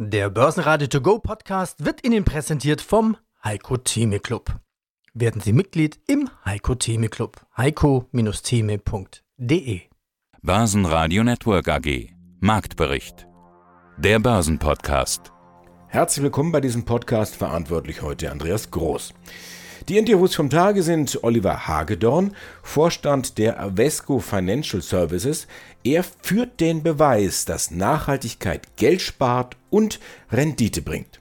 Der Börsenradio To Go Podcast wird Ihnen präsentiert vom Heiko Theme Club. Werden Sie Mitglied im Heiko Theme Club. heiko-theme.de Börsenradio Network AG Marktbericht Der Börsenpodcast Herzlich willkommen bei diesem Podcast, verantwortlich heute Andreas Groß. Die Interviews vom Tage sind Oliver Hagedorn, Vorstand der Avesco Financial Services. Er führt den Beweis, dass Nachhaltigkeit Geld spart und Rendite bringt.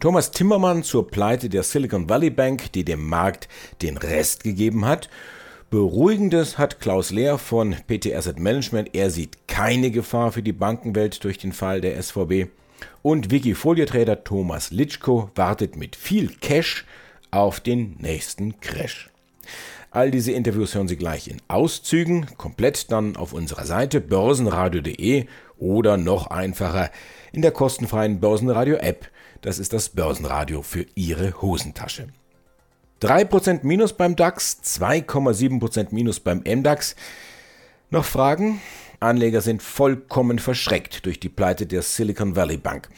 Thomas Timmermann zur Pleite der Silicon Valley Bank, die dem Markt den Rest gegeben hat. Beruhigendes hat Klaus Lehr von PT Asset Management. Er sieht keine Gefahr für die Bankenwelt durch den Fall der SVB. Und Wikifolio-Trader Thomas Litschko wartet mit viel Cash auf den nächsten Crash. All diese Interviews hören Sie gleich in Auszügen, komplett dann auf unserer Seite börsenradio.de oder noch einfacher in der kostenfreien Börsenradio-App. Das ist das Börsenradio für Ihre Hosentasche. 3% Minus beim DAX, 2,7% Minus beim MDAX. Noch Fragen? Anleger sind vollkommen verschreckt durch die Pleite der Silicon Valley Bank.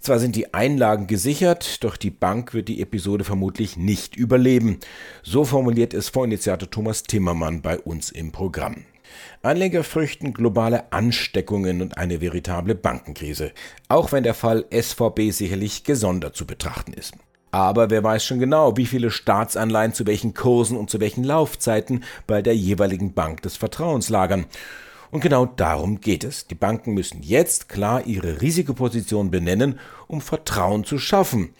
Zwar sind die Einlagen gesichert, doch die Bank wird die Episode vermutlich nicht überleben. So formuliert es Vorinitiator Thomas Timmermann bei uns im Programm. Anleger fürchten globale Ansteckungen und eine veritable Bankenkrise, auch wenn der Fall SVB sicherlich gesondert zu betrachten ist. Aber wer weiß schon genau, wie viele Staatsanleihen zu welchen Kursen und zu welchen Laufzeiten bei der jeweiligen Bank des Vertrauens lagern. Und genau darum geht es. Die Banken müssen jetzt klar ihre Risikoposition benennen, um Vertrauen zu schaffen.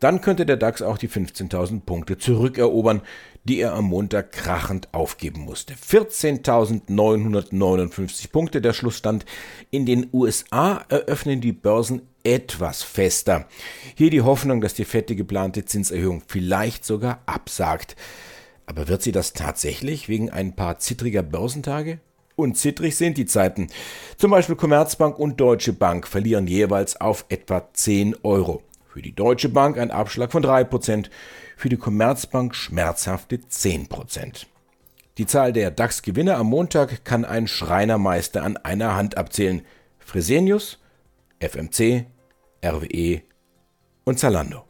Dann könnte der DAX auch die 15.000 Punkte zurückerobern, die er am Montag krachend aufgeben musste. 14.959 Punkte der Schlussstand. In den USA eröffnen die Börsen etwas fester. Hier die Hoffnung, dass die fette geplante Zinserhöhung vielleicht sogar absagt. Aber wird sie das tatsächlich wegen ein paar zittriger Börsentage? Und zittrig sind die Zeiten. Zum Beispiel Commerzbank und Deutsche Bank verlieren jeweils auf etwa 10 Euro. Für die Deutsche Bank ein Abschlag von 3%, für die Commerzbank schmerzhafte 10%. Die Zahl der DAX-Gewinner am Montag kann ein Schreinermeister an einer Hand abzählen. Fresenius, FMC, RWE und Zalando.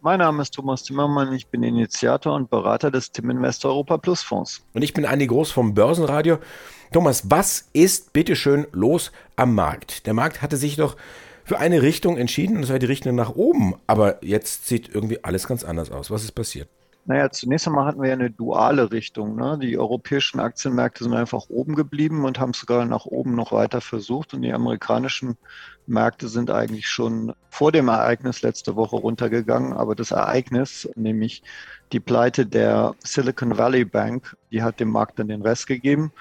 Mein Name ist Thomas Zimmermann, ich bin Initiator und Berater des Tim Invest Europa Plus Fonds. Und ich bin Andi Groß vom Börsenradio. Thomas, was ist bitteschön los am Markt? Der Markt hatte sich doch für eine Richtung entschieden und das war die Richtung nach oben. Aber jetzt sieht irgendwie alles ganz anders aus. Was ist passiert? Naja, zunächst einmal hatten wir ja eine duale Richtung. Ne? Die europäischen Aktienmärkte sind einfach oben geblieben und haben sogar nach oben noch weiter versucht. Und die amerikanischen Märkte sind eigentlich schon vor dem Ereignis letzte Woche runtergegangen. Aber das Ereignis, nämlich die Pleite der Silicon Valley Bank, die hat dem Markt dann den Rest gegeben.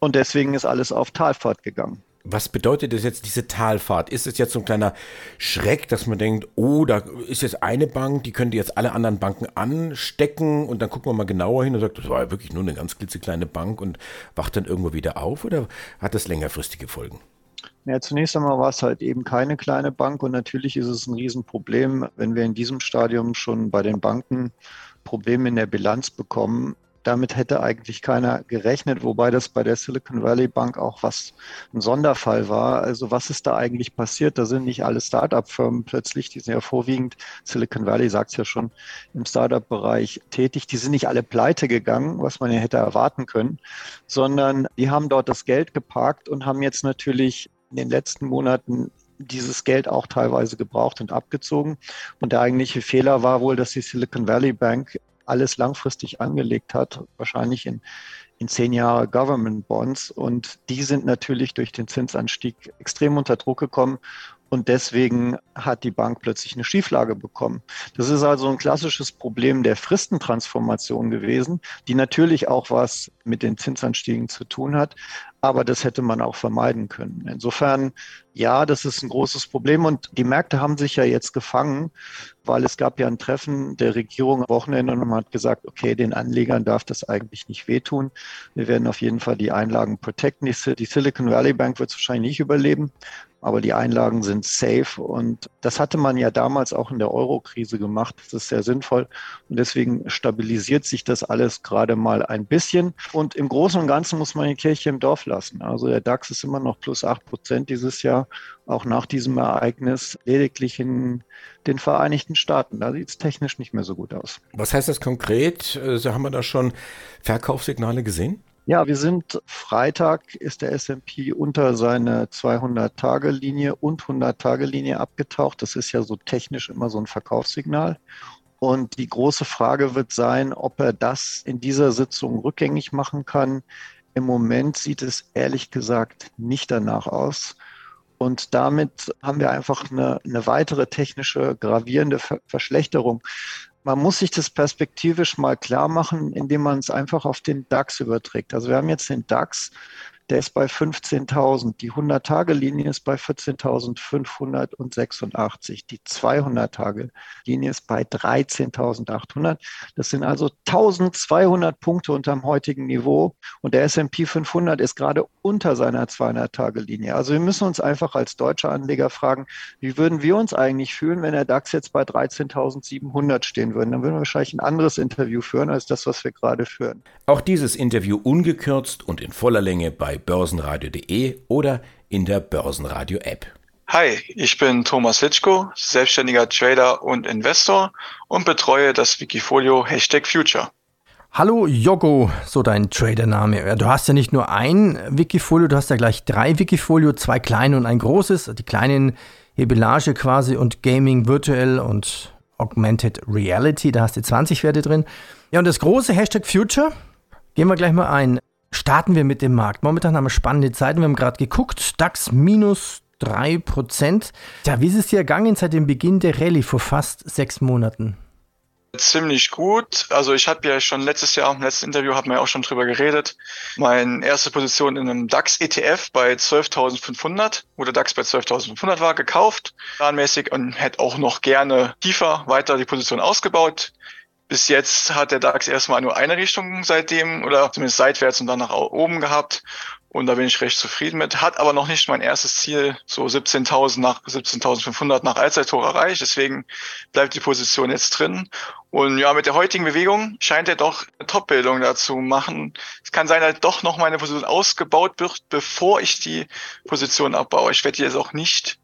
Und deswegen ist alles auf Talfahrt gegangen. Was bedeutet das jetzt, diese Talfahrt? Ist es jetzt so ein kleiner Schreck, dass man denkt, oh, da ist jetzt eine Bank, die könnte jetzt alle anderen Banken anstecken und dann gucken wir mal genauer hin und sagt, das war ja wirklich nur eine ganz klitzekleine Bank und wacht dann irgendwo wieder auf oder hat das längerfristige Folgen? Ja, zunächst einmal war es halt eben keine kleine Bank und natürlich ist es ein Riesenproblem, wenn wir in diesem Stadium schon bei den Banken Probleme in der Bilanz bekommen, damit hätte eigentlich keiner gerechnet, wobei das bei der Silicon Valley Bank auch was ein Sonderfall war. Also was ist da eigentlich passiert? Da sind nicht alle Start-up-Firmen plötzlich, die sind ja vorwiegend, Silicon Valley sagt es ja schon, im Start-up-Bereich tätig, die sind nicht alle pleite gegangen, was man ja hätte erwarten können, sondern die haben dort das Geld geparkt und haben jetzt natürlich in den letzten Monaten dieses Geld auch teilweise gebraucht und abgezogen. Und der eigentliche Fehler war wohl, dass die Silicon Valley Bank alles langfristig angelegt hat, wahrscheinlich in, in zehn Jahre Government Bonds. Und die sind natürlich durch den Zinsanstieg extrem unter Druck gekommen. Und deswegen hat die Bank plötzlich eine Schieflage bekommen. Das ist also ein klassisches Problem der Fristentransformation gewesen, die natürlich auch was mit den Zinsanstiegen zu tun hat. Aber das hätte man auch vermeiden können. Insofern, ja, das ist ein großes Problem. Und die Märkte haben sich ja jetzt gefangen, weil es gab ja ein Treffen der Regierung am Wochenende und man hat gesagt, okay, den Anlegern darf das eigentlich nicht wehtun. Wir werden auf jeden Fall die Einlagen protecten. Die Silicon Valley Bank wird es wahrscheinlich nicht überleben, aber die Einlagen sind safe. Und das hatte man ja damals auch in der Euro-Krise gemacht. Das ist sehr sinnvoll. Und deswegen stabilisiert sich das alles gerade mal ein bisschen. Und im Großen und Ganzen muss man die Kirche im Dorf nachlassen. Also der DAX ist immer noch plus 8 Prozent dieses Jahr, auch nach diesem Ereignis, lediglich in den Vereinigten Staaten. Da sieht es technisch nicht mehr so gut aus. Was heißt das konkret? Also haben wir da schon Verkaufssignale gesehen? Ja, wir sind Freitag ist der S&P unter seine 200-Tage-Linie und 100-Tage-Linie abgetaucht. Das ist ja so technisch immer so ein Verkaufssignal. Und die große Frage wird sein, ob er das in dieser Sitzung rückgängig machen kann. Im Moment sieht es ehrlich gesagt nicht danach aus. Und damit haben wir einfach eine, eine weitere technische gravierende Ver Verschlechterung man muss sich das perspektivisch mal klar machen, indem man es einfach auf den DAX überträgt. Also wir haben jetzt den DAX, der ist bei 15.000. Die 100-Tage-Linie ist bei 14.586. Die 200-Tage-Linie ist bei 13.800. Das sind also 1.200 Punkte unterm heutigen Niveau. Und der S&P 500 ist gerade unter seiner 200-Tage-Linie. Also wir müssen uns einfach als deutsche Anleger fragen, wie würden wir uns eigentlich fühlen, wenn der DAX jetzt bei 13.700 stehen würde? Dann würden wir wahrscheinlich ein anderes Interview führen als das, was wir gerade führen. Auch dieses Interview ungekürzt und in voller Länge bei börsenradio.de oder in der Börsenradio-App. Hi, ich bin Thomas Litschko, selbstständiger Trader und Investor und betreue das Wikifolio Hashtag Future. Hallo Yogo, so dein Tradername. Du hast ja nicht nur ein Wikifolio, du hast ja gleich drei Wikifolio, zwei kleine und ein großes. Die kleinen Hebelage quasi und Gaming virtuell und Augmented Reality, da hast du 20 Werte drin. Ja, und das große Hashtag Future, gehen wir gleich mal ein starten wir mit dem Markt. Momentan haben wir spannende Zeiten. Wir haben gerade geguckt, DAX minus 3%. Ja, wie ist es dir ergangen seit dem Beginn der Rallye vor fast sechs Monaten? Ziemlich gut. Also ich habe ja schon letztes Jahr, im letzten Interview haben wir ja auch schon drüber geredet, meine erste Position in einem DAX-ETF bei 12.500, wo der DAX bei 12.500 war, gekauft, planmäßig und hätte auch noch gerne tiefer weiter die Position ausgebaut. Bis jetzt hat der DAX erstmal nur eine Richtung seitdem oder zumindest seitwärts und dann nach oben gehabt. Und da bin ich recht zufrieden mit. Hat aber noch nicht mein erstes Ziel, so 17.000 nach 17.500 nach Allzeithoch erreicht. Deswegen bleibt die Position jetzt drin. Und ja, mit der heutigen Bewegung scheint er doch eine Top-Bildung dazu machen. Es kann sein, dass doch noch meine Position ausgebaut wird, bevor ich die Position abbaue. Ich werde die jetzt auch nicht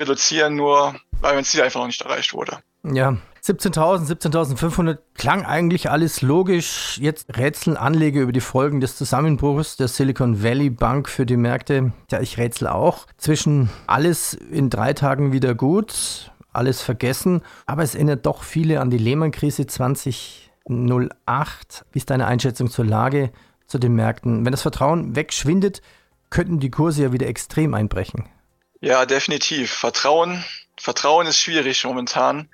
reduzieren, nur weil mein Ziel einfach noch nicht erreicht wurde. Ja, 17.000, 17.500 klang eigentlich alles logisch. Jetzt rätseln Anleger über die Folgen des Zusammenbruchs der Silicon Valley Bank für die Märkte. Ja, ich rätsel auch. Zwischen alles in drei Tagen wieder gut, alles vergessen. Aber es erinnert doch viele an die Lehman-Krise 2008. Wie ist deine Einschätzung zur Lage, zu den Märkten? Wenn das Vertrauen wegschwindet, könnten die Kurse ja wieder extrem einbrechen. Ja, definitiv. Vertrauen, Vertrauen ist schwierig momentan.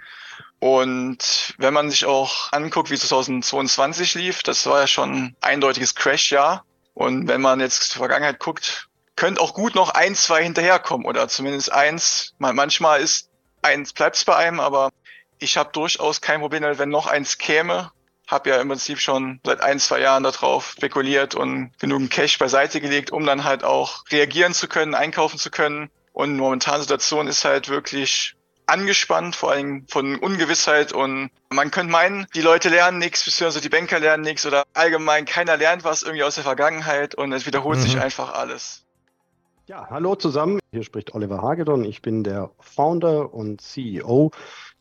Und wenn man sich auch anguckt, wie 2022 lief, das war ja schon ein eindeutiges Crash-Jahr. Und wenn man jetzt zur Vergangenheit guckt, könnte auch gut noch ein, zwei hinterherkommen oder zumindest eins. Manchmal ist eins bleibt es bei einem, aber ich habe durchaus kein Problem, wenn noch eins käme. Habe ja im Prinzip schon seit ein, zwei Jahren darauf spekuliert und genügend Cash beiseite gelegt, um dann halt auch reagieren zu können, einkaufen zu können. Und momentane Situation ist halt wirklich angespannt, vor allem von Ungewissheit und man könnte meinen, die Leute lernen nichts, beziehungsweise die Banker lernen nichts oder allgemein keiner lernt was irgendwie aus der Vergangenheit und es wiederholt mhm. sich einfach alles. Ja, hallo zusammen. Hier spricht Oliver Hagedorn. Ich bin der Founder und CEO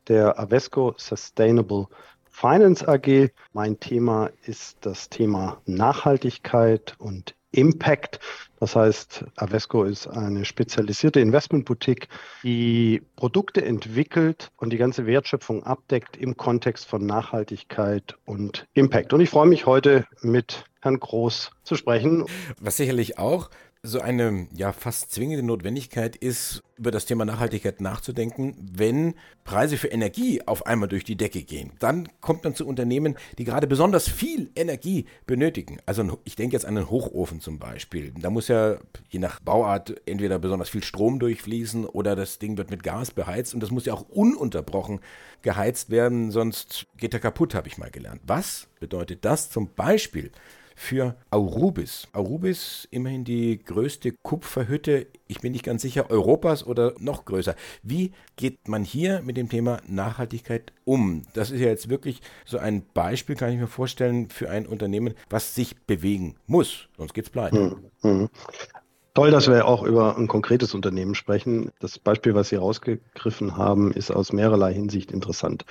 der Avesco Sustainable Finance AG. Mein Thema ist das Thema Nachhaltigkeit und Impact. Das heißt, Avesco ist eine spezialisierte Investmentboutique, die Produkte entwickelt und die ganze Wertschöpfung abdeckt im Kontext von Nachhaltigkeit und Impact. Und ich freue mich heute mit Herrn Groß zu sprechen. Was sicherlich auch so eine ja fast zwingende Notwendigkeit ist, über das Thema Nachhaltigkeit nachzudenken, wenn Preise für Energie auf einmal durch die Decke gehen. Dann kommt man zu Unternehmen, die gerade besonders viel Energie benötigen. Also ich denke jetzt an einen Hochofen zum Beispiel. Da muss ja je nach Bauart entweder besonders viel Strom durchfließen oder das Ding wird mit Gas beheizt und das muss ja auch ununterbrochen geheizt werden, sonst geht er kaputt, habe ich mal gelernt. Was bedeutet das zum Beispiel für Aurubis. Aurubis, immerhin die größte Kupferhütte, ich bin nicht ganz sicher, Europas oder noch größer. Wie geht man hier mit dem Thema Nachhaltigkeit um? Das ist ja jetzt wirklich so ein Beispiel, kann ich mir vorstellen, für ein Unternehmen, was sich bewegen muss, sonst geht es pleite. Hm, hm. Toll, dass wir auch über ein konkretes Unternehmen sprechen. Das Beispiel, was Sie rausgegriffen haben, ist aus mehrerlei Hinsicht interessant.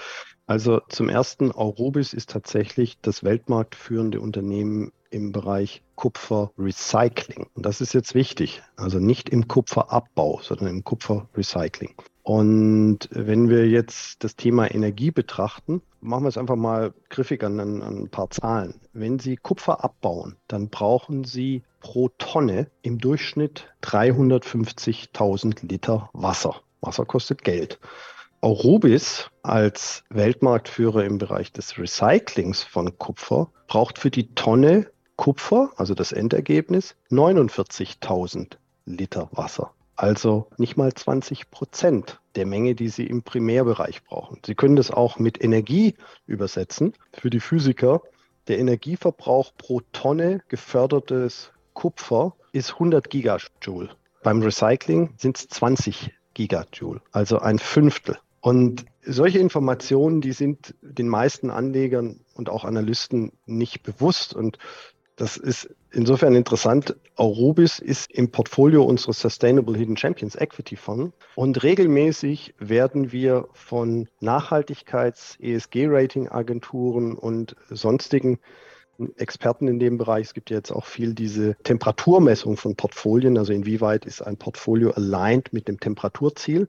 Also zum ersten, Aurobis ist tatsächlich das weltmarktführende Unternehmen im Bereich Kupferrecycling. Und das ist jetzt wichtig. Also nicht im Kupferabbau, sondern im Kupferrecycling. Und wenn wir jetzt das Thema Energie betrachten, machen wir es einfach mal griffig an, an, ein paar Zahlen. Wenn Sie Kupfer abbauen, dann brauchen Sie pro Tonne im Durchschnitt 350.000 Liter Wasser. Wasser kostet Geld. Aurubis als Weltmarktführer im Bereich des Recyclings von Kupfer braucht für die Tonne Kupfer, also das Endergebnis, 49.000 Liter Wasser also nicht mal 20 Prozent der Menge, die Sie im Primärbereich brauchen. Sie können das auch mit Energie übersetzen. Für die Physiker, der Energieverbrauch pro Tonne gefördertes Kupfer ist 100 Gigajoule. Beim Recycling sind es 20 Gigajoule, also ein Fünftel. Und solche Informationen, die sind den meisten Anlegern und auch Analysten nicht bewusst. Und das ist insofern interessant. Aurubis ist im Portfolio unseres Sustainable Hidden Champions Equity Fonds und regelmäßig werden wir von Nachhaltigkeits-ESG-Rating-Agenturen und sonstigen Experten in dem Bereich. Es gibt ja jetzt auch viel diese Temperaturmessung von Portfolien, also inwieweit ist ein Portfolio aligned mit dem Temperaturziel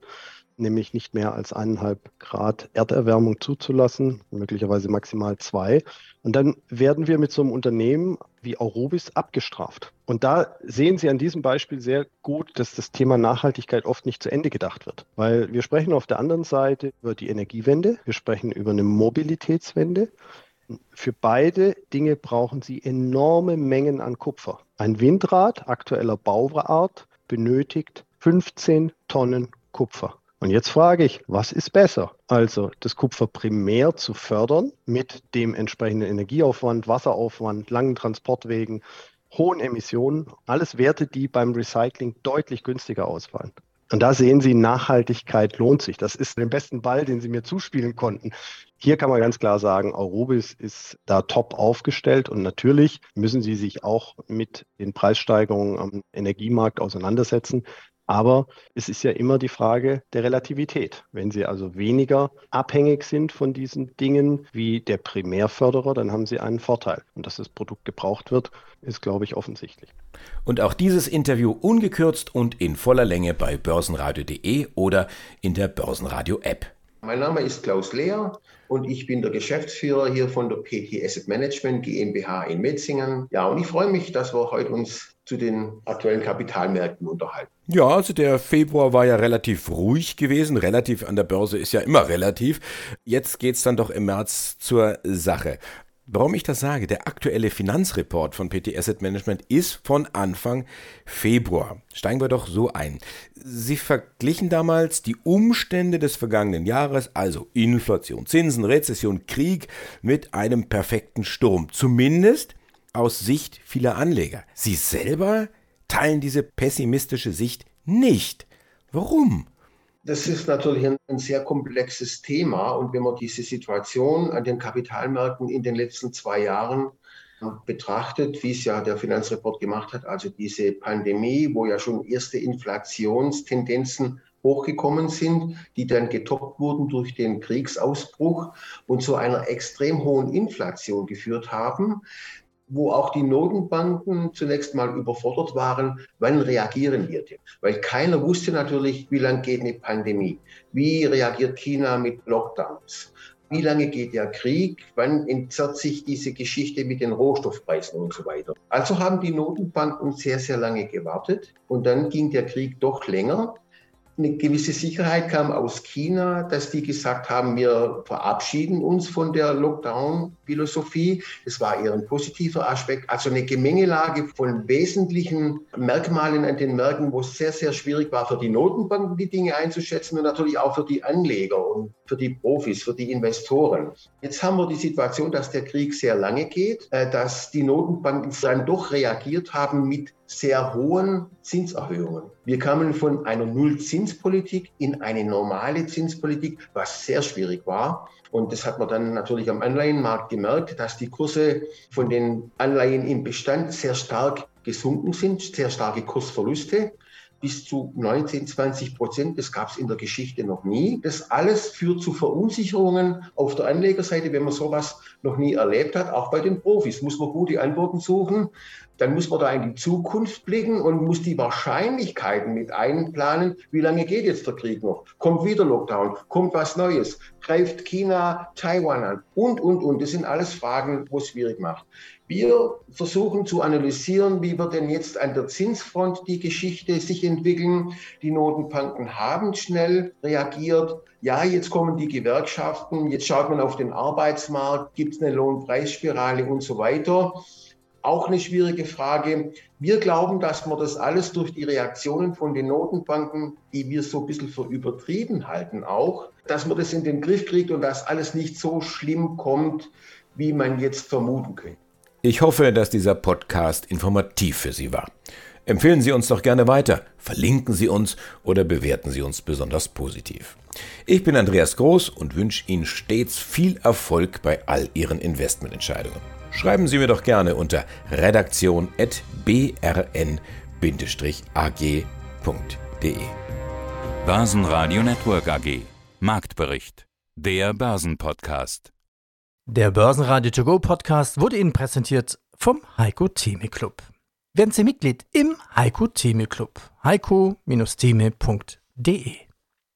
nämlich nicht mehr als eineinhalb Grad Erderwärmung zuzulassen, möglicherweise maximal zwei. Und dann werden wir mit so einem Unternehmen wie Aurobis abgestraft. Und da sehen Sie an diesem Beispiel sehr gut, dass das Thema Nachhaltigkeit oft nicht zu Ende gedacht wird. Weil wir sprechen auf der anderen Seite über die Energiewende, wir sprechen über eine Mobilitätswende. Für beide Dinge brauchen Sie enorme Mengen an Kupfer. Ein Windrad aktueller Bauart benötigt 15 Tonnen Kupfer. Und jetzt frage ich, was ist besser? Also das Kupfer primär zu fördern mit dem entsprechenden Energieaufwand, Wasseraufwand, langen Transportwegen, hohen Emissionen, alles Werte, die beim Recycling deutlich günstiger ausfallen. Und da sehen Sie, Nachhaltigkeit lohnt sich. Das ist der besten Ball, den Sie mir zuspielen konnten. Hier kann man ganz klar sagen, Aurobis ist da top aufgestellt und natürlich müssen Sie sich auch mit den Preissteigerungen am Energiemarkt auseinandersetzen. Aber es ist ja immer die Frage der Relativität. Wenn Sie also weniger abhängig sind von diesen Dingen wie der Primärförderer, dann haben Sie einen Vorteil. Und dass das Produkt gebraucht wird, ist, glaube ich, offensichtlich. Und auch dieses Interview ungekürzt und in voller Länge bei börsenradio.de oder in der Börsenradio-App. Mein Name ist Klaus Lehr und ich bin der Geschäftsführer hier von der PT Asset Management GmbH in Metzingen. Ja, und ich freue mich, dass wir heute uns zu den aktuellen Kapitalmärkten unterhalten. Ja, also der Februar war ja relativ ruhig gewesen. Relativ an der Börse ist ja immer relativ. Jetzt geht es dann doch im März zur Sache. Warum ich das sage, der aktuelle Finanzreport von PT Asset Management ist von Anfang Februar. Steigen wir doch so ein. Sie verglichen damals die Umstände des vergangenen Jahres, also Inflation, Zinsen, Rezession, Krieg, mit einem perfekten Sturm. Zumindest aus Sicht vieler Anleger. Sie selber teilen diese pessimistische Sicht nicht. Warum? Das ist natürlich ein, ein, sehr komplexes Thema. Und wenn man diese Situation an den Kapitalmärkten in den letzten zwei Jahren betrachtet, wie es ja der Finanzreport gemacht hat, also diese Pandemie, wo ja schon erste Inflationstendenzen hochgekommen sind, die dann getoppt wurden durch den Kriegsausbruch und zu einer extrem hohen Inflation geführt haben, wo auch die Notenbanken zunächst mal überfordert waren, wann reagieren wir denn? Weil keiner wusste natürlich, wie lange geht eine Pandemie, wie reagiert China mit Lockdowns, wie lange geht der Krieg, wann entzerrt sich diese Geschichte mit den Rohstoffpreisen und so weiter. Also haben die Notenbanken sehr, sehr lange gewartet und dann ging der Krieg doch länger. Eine gewisse Sicherheit kam aus China, dass die gesagt haben, wir verabschieden uns von der Lockdown-Philosophie. Das war eher ein positiver Aspekt. Also eine Gemengelage von wesentlichen Merkmalen an den Märkten, wo es sehr, sehr schwierig war für die Notenbanken, die Dinge einzuschätzen und natürlich auch für die Anleger und für die Profis, für die Investoren. Jetzt haben wir die Situation, dass der Krieg sehr lange geht, äh, dass die Notenbanken dann doch reagiert haben mit sehr hohen Zinserhöhungen. Wir kamen von einer Nullzinspolitik in eine normale Zinspolitik, was sehr schwierig war. Und das hat man dann natürlich am Anleihenmarkt gemerkt, dass die Kurse von den Anleihen im Bestand sehr stark gesunken sind, sehr starke Kursverluste bis zu 19, 20 Prozent. Das gab es in der Geschichte noch nie. Das alles führt zu Verunsicherungen auf der Anlegerseite, wenn man sowas noch nie erlebt hat. Auch bei den Profis muss man gute Antworten suchen. Dann muss man da in die Zukunft blicken und muss die Wahrscheinlichkeiten mit einplanen. Wie lange geht jetzt der Krieg noch? Kommt wieder Lockdown? Kommt was Neues? Greift China Taiwan an? Und, und, und. Das sind alles Fragen, wo es schwierig macht. Wir versuchen zu analysieren, wie wird denn jetzt an der Zinsfront die Geschichte sich entwickeln. Die Notenbanken haben schnell reagiert. Ja, jetzt kommen die Gewerkschaften, jetzt schaut man auf den Arbeitsmarkt, gibt es eine Lohnpreisspirale und so weiter. Auch eine schwierige Frage. Wir glauben, dass man das alles durch die Reaktionen von den Notenbanken, die wir so ein bisschen für übertrieben halten, auch, dass man das in den Griff kriegt und dass alles nicht so schlimm kommt, wie man jetzt vermuten könnte. Ich hoffe, dass dieser Podcast informativ für Sie war. Empfehlen Sie uns doch gerne weiter, verlinken Sie uns oder bewerten Sie uns besonders positiv. Ich bin Andreas Groß und wünsche Ihnen stets viel Erfolg bei all Ihren Investmententscheidungen. Schreiben Sie mir doch gerne unter redaktion.brn-ag.de. Börsenradio Network AG Marktbericht. Der Börsenpodcast. Der Börsenradio To Go Podcast wurde Ihnen präsentiert vom Heiko Theme Club. Werden Sie Mitglied im Heiko Theme Club. heiko-theme.de